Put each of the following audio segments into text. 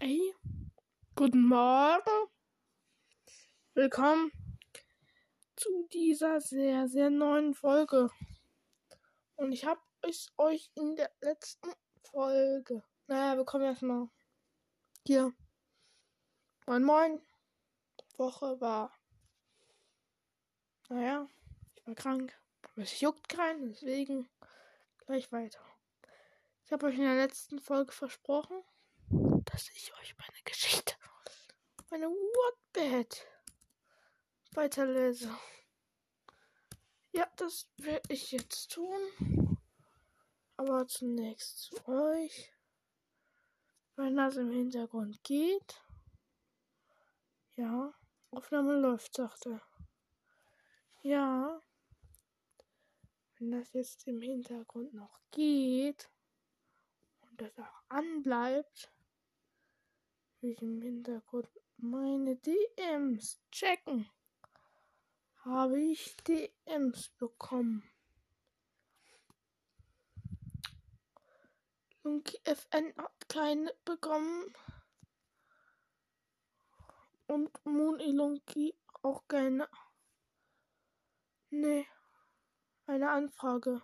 Hey, guten Morgen. Willkommen zu dieser sehr, sehr neuen Folge. Und ich habe es euch in der letzten Folge. Naja, wir kommen erstmal hier. Moin, moin. Woche war. Naja, ich war krank. Aber es juckt keinen, deswegen gleich weiter. Ich habe euch in der letzten Folge versprochen, dass ich euch meine Geschichte, meine Wattbed weiterlese. Ja, das werde ich jetzt tun. Aber zunächst zu euch. Wenn das im Hintergrund geht. Ja, Aufnahme läuft, sagt er. Ja. Wenn das jetzt im Hintergrund noch geht und das auch anbleibt, will ich im Hintergrund meine DMs checken. Habe ich DMs bekommen? Lunky FN hat keine bekommen. Und Moon Ilunki auch keine. Nee. Eine Anfrage.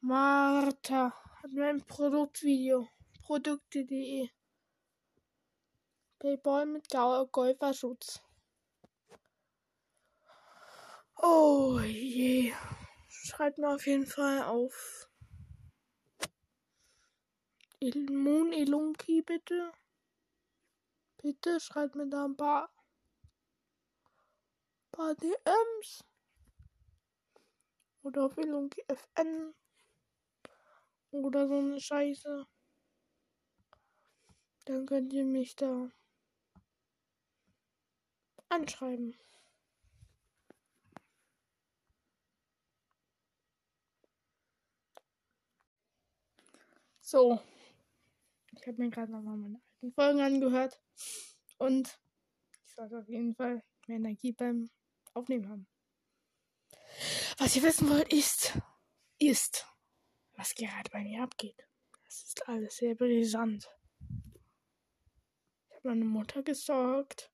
Martha hat mir ein Produktvideo. Produkte.de. Paypal mit Golferschutz. Oh je. Schreibt mir auf jeden Fall auf. Moon Elunki, bitte. Bitte schreibt mir da ein paar, paar DMs. Oder auf Elunki FN. Oder so eine Scheiße. Dann könnt ihr mich da anschreiben. So. Ich habe mir gerade nochmal meine alten Folgen angehört. Und ich sollte auf jeden Fall mehr Energie beim Aufnehmen haben. Was ihr wissen wollt, ist, ist, was gerade bei mir abgeht. Das ist alles sehr brisant. Ich habe meine Mutter gesorgt.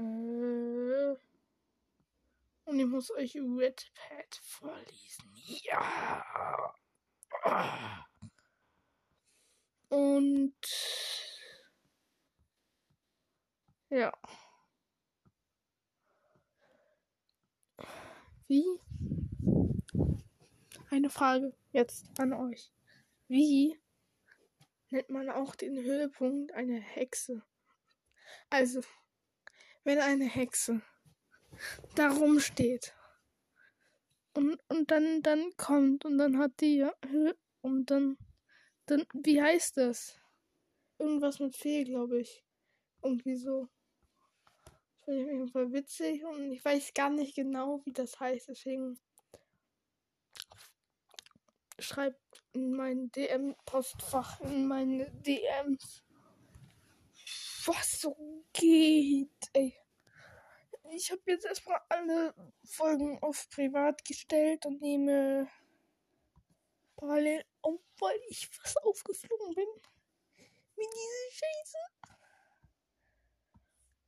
Äh, und ich muss euch Redpad vorlesen. Ja. Und ja. Wie? Eine Frage jetzt an euch. Wie nennt man auch den Höhepunkt einer Hexe? Also, wenn eine Hexe darum steht und, und dann, dann kommt und dann hat die und dann, dann, wie heißt das? Irgendwas mit Fee, glaube ich. Irgendwie so. Das finde ich auf jeden Fall witzig und ich weiß gar nicht genau, wie das heißt, deswegen schreibt in mein DM-Postfach, in meine DMs, was so geht, ey ich habe jetzt erstmal alle Folgen auf privat gestellt und nehme parallel auf, weil ich fast aufgeflogen bin. Mit dieser Scheiße.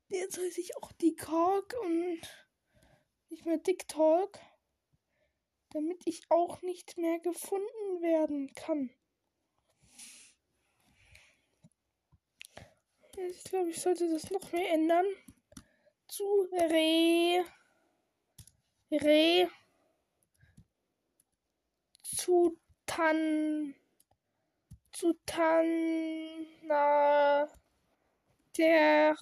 Jetzt heiße ich auch die Kork und nicht mehr TikTok. Damit ich auch nicht mehr gefunden werden kann. Ich glaube, ich sollte das noch mehr ändern zu Re. Re. Zu Tan. Zu Tanna. Der.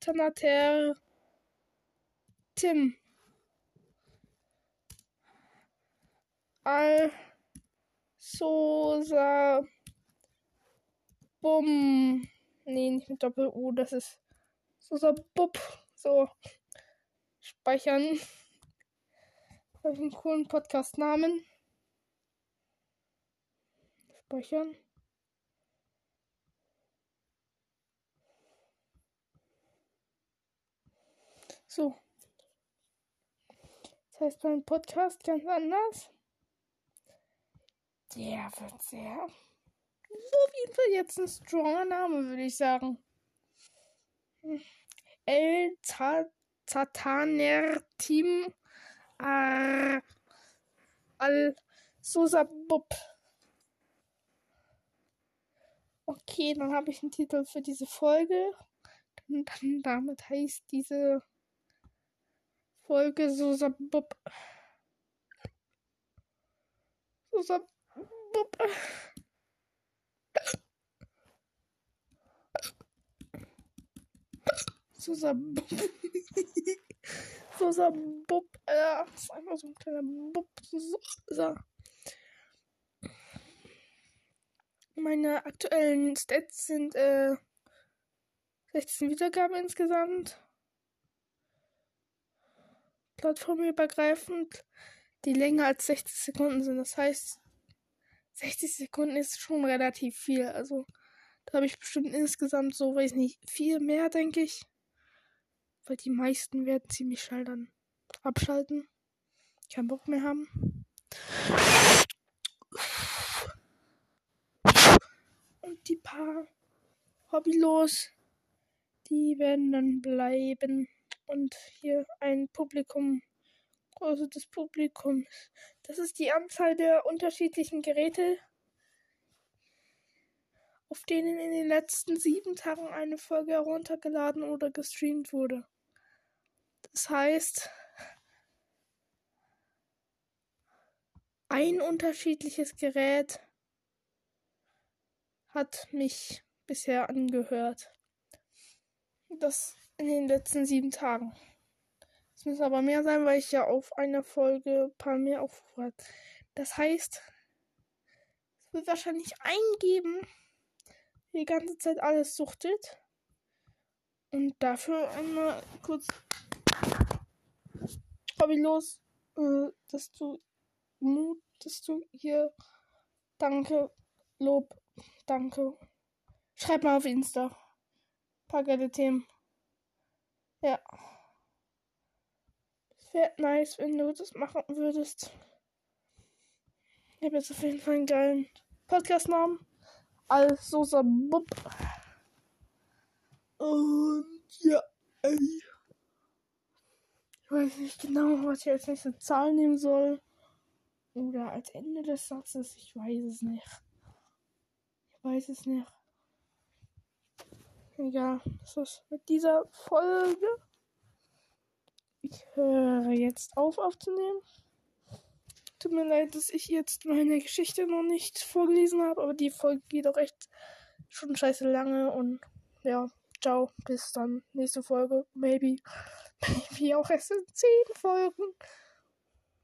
Tanater. Tim. Al. Sosa. Bum. Nee, nicht mit Doppel-U, das ist so, so, bup. So. Speichern. Habe einen coolen Podcast-Namen. Speichern. So. Das heißt mein Podcast ganz anders. Der wird sehr auf jeden Fall jetzt ein stronger Name, würde ich sagen. El Zataner Team Al Sosa Bub. Okay, dann habe ich einen Titel für diese Folge. Und dann damit heißt diese Folge Sosa Bub. Sosa Bub. Sosa Bub. Sosa Bub. Äh, ist einfach so ein kleiner Bub. So. Meine aktuellen Stats sind äh, 16 Wiedergaben insgesamt. Plattformübergreifend, die länger als 60 Sekunden sind. Das heißt, 60 Sekunden ist schon relativ viel. Also, da habe ich bestimmt insgesamt so, weiß nicht, viel mehr, denke ich. Weil die meisten werden ziemlich schnell dann abschalten. Keinen Bock mehr haben. Und die paar Hobbylos, die werden dann bleiben. Und hier ein Publikum, Größe des Publikums. Das ist die Anzahl der unterschiedlichen Geräte, auf denen in den letzten sieben Tagen eine Folge heruntergeladen oder gestreamt wurde. Das heißt, ein unterschiedliches Gerät hat mich bisher angehört. Das in den letzten sieben Tagen. Es müssen aber mehr sein, weil ich ja auf einer Folge ein paar mehr Aufrufe habe. Das heißt, es wird wahrscheinlich eingeben, die ganze Zeit alles suchtet. Und dafür einmal kurz hobbylos, äh, dass du Mut, dass du hier danke, Lob Danke. Schreib mal auf Insta. Ein paar geile Themen. Ja. Wäre nice, wenn du das machen würdest. Ich habe jetzt auf jeden Fall einen geilen Podcast-Namen. Also Bub. Und ja, ey. Ich weiß nicht genau, was ich als nächste Zahl nehmen soll. Oder als Ende des Satzes. Ich weiß es nicht weiß es nicht. Egal, das ist mit dieser Folge. Ich höre jetzt auf aufzunehmen. Tut mir leid, dass ich jetzt meine Geschichte noch nicht vorgelesen habe, aber die Folge geht auch echt schon scheiße lange und ja, ciao, bis dann. Nächste Folge, maybe. Maybe auch erst in 10 Folgen.